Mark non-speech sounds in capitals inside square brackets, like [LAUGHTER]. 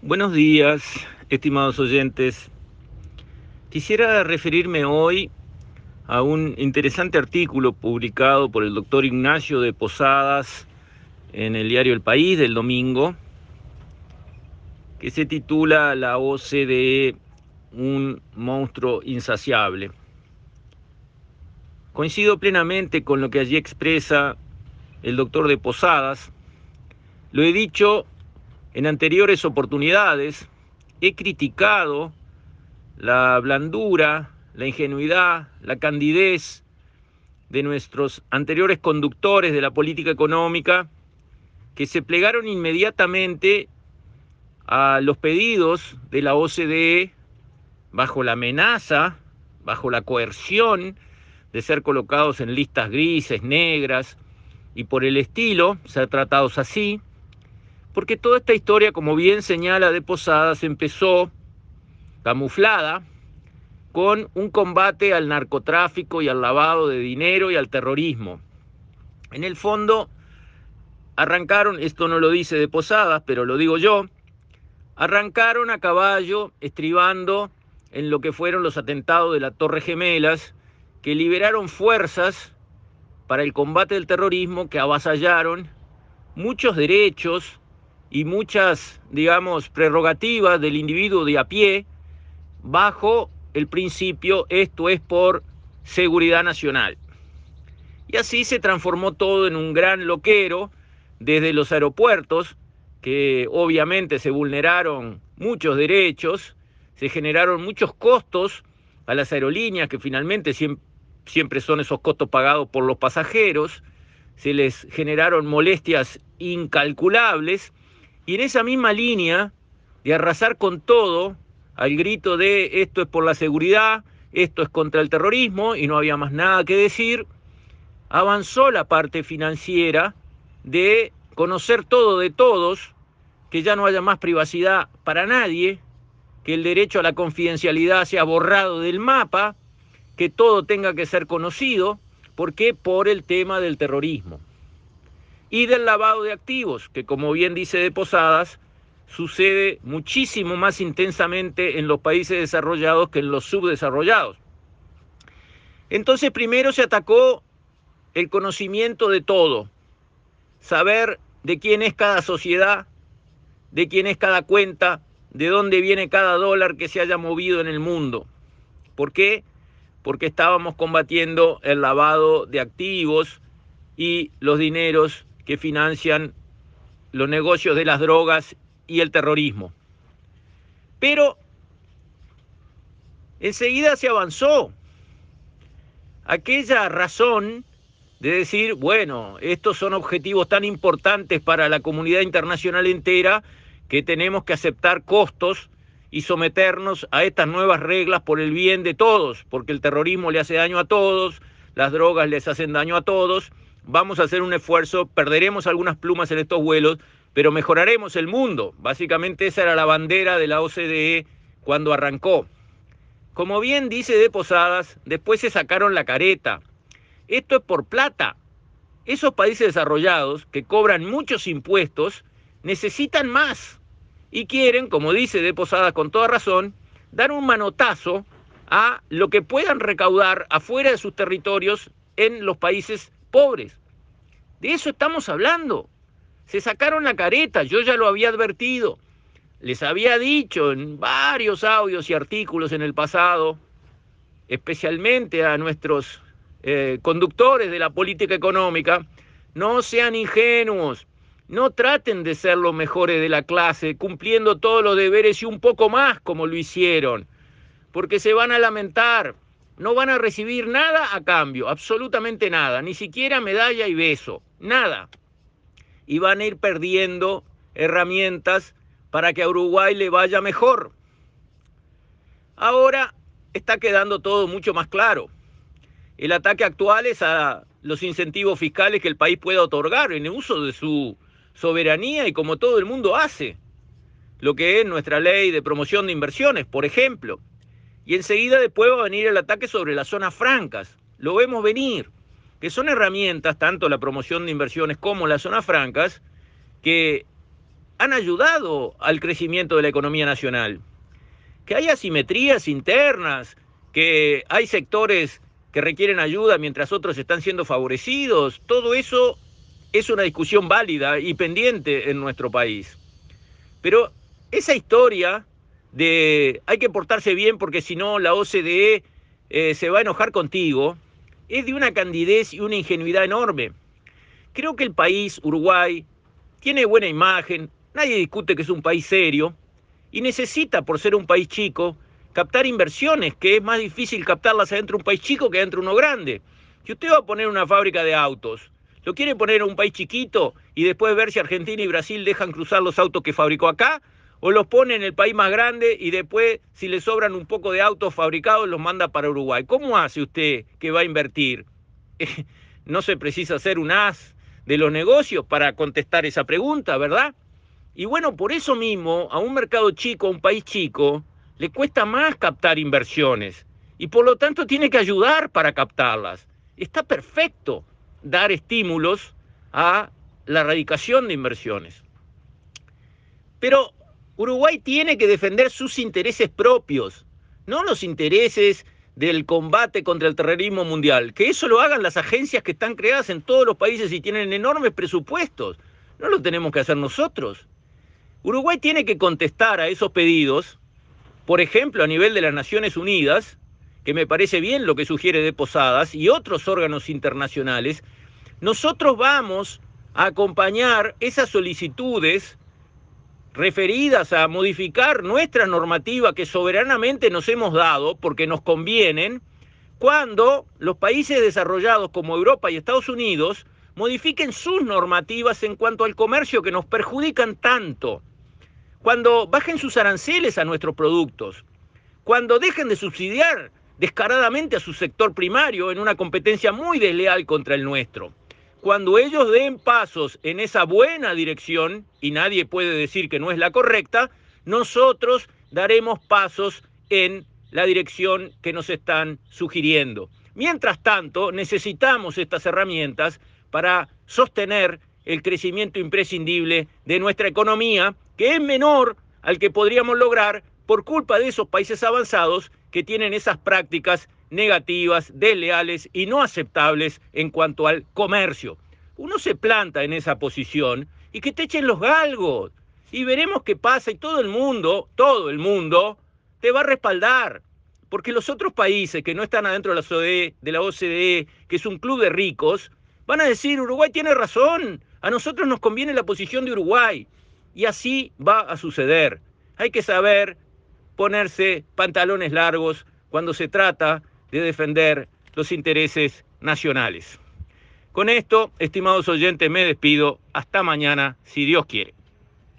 Buenos días, estimados oyentes. Quisiera referirme hoy a un interesante artículo publicado por el doctor Ignacio de Posadas en el diario El País del domingo, que se titula La OCDE, un monstruo insaciable. Coincido plenamente con lo que allí expresa el doctor de Posadas. Lo he dicho en anteriores oportunidades, he criticado la blandura, la ingenuidad, la candidez de nuestros anteriores conductores de la política económica que se plegaron inmediatamente a los pedidos de la OCDE bajo la amenaza, bajo la coerción de ser colocados en listas grises, negras y por el estilo, ser tratados así, porque toda esta historia, como bien señala de Posadas, empezó camuflada con un combate al narcotráfico y al lavado de dinero y al terrorismo. En el fondo, arrancaron, esto no lo dice de Posadas, pero lo digo yo, arrancaron a caballo estribando en lo que fueron los atentados de la Torre Gemelas, que liberaron fuerzas para el combate del terrorismo, que avasallaron muchos derechos y muchas, digamos, prerrogativas del individuo de a pie bajo el principio esto es por seguridad nacional. Y así se transformó todo en un gran loquero desde los aeropuertos, que obviamente se vulneraron muchos derechos, se generaron muchos costos a las aerolíneas, que finalmente siempre son esos costos pagados por los pasajeros, se les generaron molestias incalculables, y en esa misma línea de arrasar con todo, al grito de esto es por la seguridad, esto es contra el terrorismo, y no había más nada que decir, avanzó la parte financiera de conocer todo de todos, que ya no haya más privacidad para nadie, que el derecho a la confidencialidad sea borrado del mapa, que todo tenga que ser conocido, ¿por qué? Por el tema del terrorismo. Y del lavado de activos, que como bien dice de Posadas, sucede muchísimo más intensamente en los países desarrollados que en los subdesarrollados. Entonces primero se atacó el conocimiento de todo, saber de quién es cada sociedad, de quién es cada cuenta, de dónde viene cada dólar que se haya movido en el mundo. ¿Por qué? Porque estábamos combatiendo el lavado de activos y los dineros que financian los negocios de las drogas y el terrorismo. Pero enseguida se avanzó. Aquella razón de decir, bueno, estos son objetivos tan importantes para la comunidad internacional entera que tenemos que aceptar costos y someternos a estas nuevas reglas por el bien de todos, porque el terrorismo le hace daño a todos, las drogas les hacen daño a todos, vamos a hacer un esfuerzo, perderemos algunas plumas en estos vuelos, pero mejoraremos el mundo. Básicamente esa era la bandera de la OCDE cuando arrancó. Como bien dice de Posadas, después se sacaron la careta. Esto es por plata. Esos países desarrollados que cobran muchos impuestos necesitan más y quieren, como dice de Posadas con toda razón, dar un manotazo a lo que puedan recaudar afuera de sus territorios en los países pobres. De eso estamos hablando. Se sacaron la careta, yo ya lo había advertido. Les había dicho en varios audios y artículos en el pasado, especialmente a nuestros eh, conductores de la política económica, no sean ingenuos, no traten de ser los mejores de la clase, cumpliendo todos los deberes y un poco más como lo hicieron, porque se van a lamentar, no van a recibir nada a cambio, absolutamente nada, ni siquiera medalla y beso, nada. Y van a ir perdiendo herramientas para que a Uruguay le vaya mejor. Ahora está quedando todo mucho más claro. El ataque actual es a los incentivos fiscales que el país pueda otorgar en el uso de su soberanía y como todo el mundo hace. Lo que es nuestra ley de promoción de inversiones, por ejemplo. Y enseguida después va a venir el ataque sobre las zonas francas. Lo vemos venir, que son herramientas, tanto la promoción de inversiones como las zonas francas, que han ayudado al crecimiento de la economía nacional. Que hay asimetrías internas, que hay sectores que requieren ayuda mientras otros están siendo favorecidos, todo eso es una discusión válida y pendiente en nuestro país. Pero esa historia de hay que portarse bien porque si no la OCDE eh, se va a enojar contigo, es de una candidez y una ingenuidad enorme. Creo que el país, Uruguay, tiene buena imagen, nadie discute que es un país serio y necesita, por ser un país chico, captar inversiones, que es más difícil captarlas adentro de un país chico que adentro de uno grande. Si usted va a poner una fábrica de autos, lo quiere poner en un país chiquito y después ver si Argentina y Brasil dejan cruzar los autos que fabricó acá, o los pone en el país más grande y después, si le sobran un poco de autos fabricados, los manda para Uruguay. ¿Cómo hace usted que va a invertir? [LAUGHS] no se precisa ser un as de los negocios para contestar esa pregunta, ¿verdad? Y bueno, por eso mismo, a un mercado chico, a un país chico, le cuesta más captar inversiones y por lo tanto tiene que ayudar para captarlas. Está perfecto dar estímulos a la erradicación de inversiones. Pero Uruguay tiene que defender sus intereses propios, no los intereses del combate contra el terrorismo mundial. Que eso lo hagan las agencias que están creadas en todos los países y tienen enormes presupuestos. No lo tenemos que hacer nosotros. Uruguay tiene que contestar a esos pedidos, por ejemplo, a nivel de las Naciones Unidas, que me parece bien lo que sugiere de Posadas y otros órganos internacionales. Nosotros vamos a acompañar esas solicitudes referidas a modificar nuestra normativa que soberanamente nos hemos dado porque nos convienen, cuando los países desarrollados como Europa y Estados Unidos modifiquen sus normativas en cuanto al comercio que nos perjudican tanto, cuando bajen sus aranceles a nuestros productos, cuando dejen de subsidiar descaradamente a su sector primario en una competencia muy desleal contra el nuestro cuando ellos den pasos en esa buena dirección, y nadie puede decir que no es la correcta, nosotros daremos pasos en la dirección que nos están sugiriendo. Mientras tanto, necesitamos estas herramientas para sostener el crecimiento imprescindible de nuestra economía, que es menor al que podríamos lograr por culpa de esos países avanzados que tienen esas prácticas negativas, desleales y no aceptables en cuanto al comercio. Uno se planta en esa posición y que te echen los galgos y veremos qué pasa y todo el mundo, todo el mundo te va a respaldar. Porque los otros países que no están adentro de la, OCDE, de la OCDE, que es un club de ricos, van a decir, Uruguay tiene razón, a nosotros nos conviene la posición de Uruguay. Y así va a suceder. Hay que saber ponerse pantalones largos cuando se trata de defender los intereses nacionales. Con esto, estimados oyentes, me despido. Hasta mañana, si Dios quiere.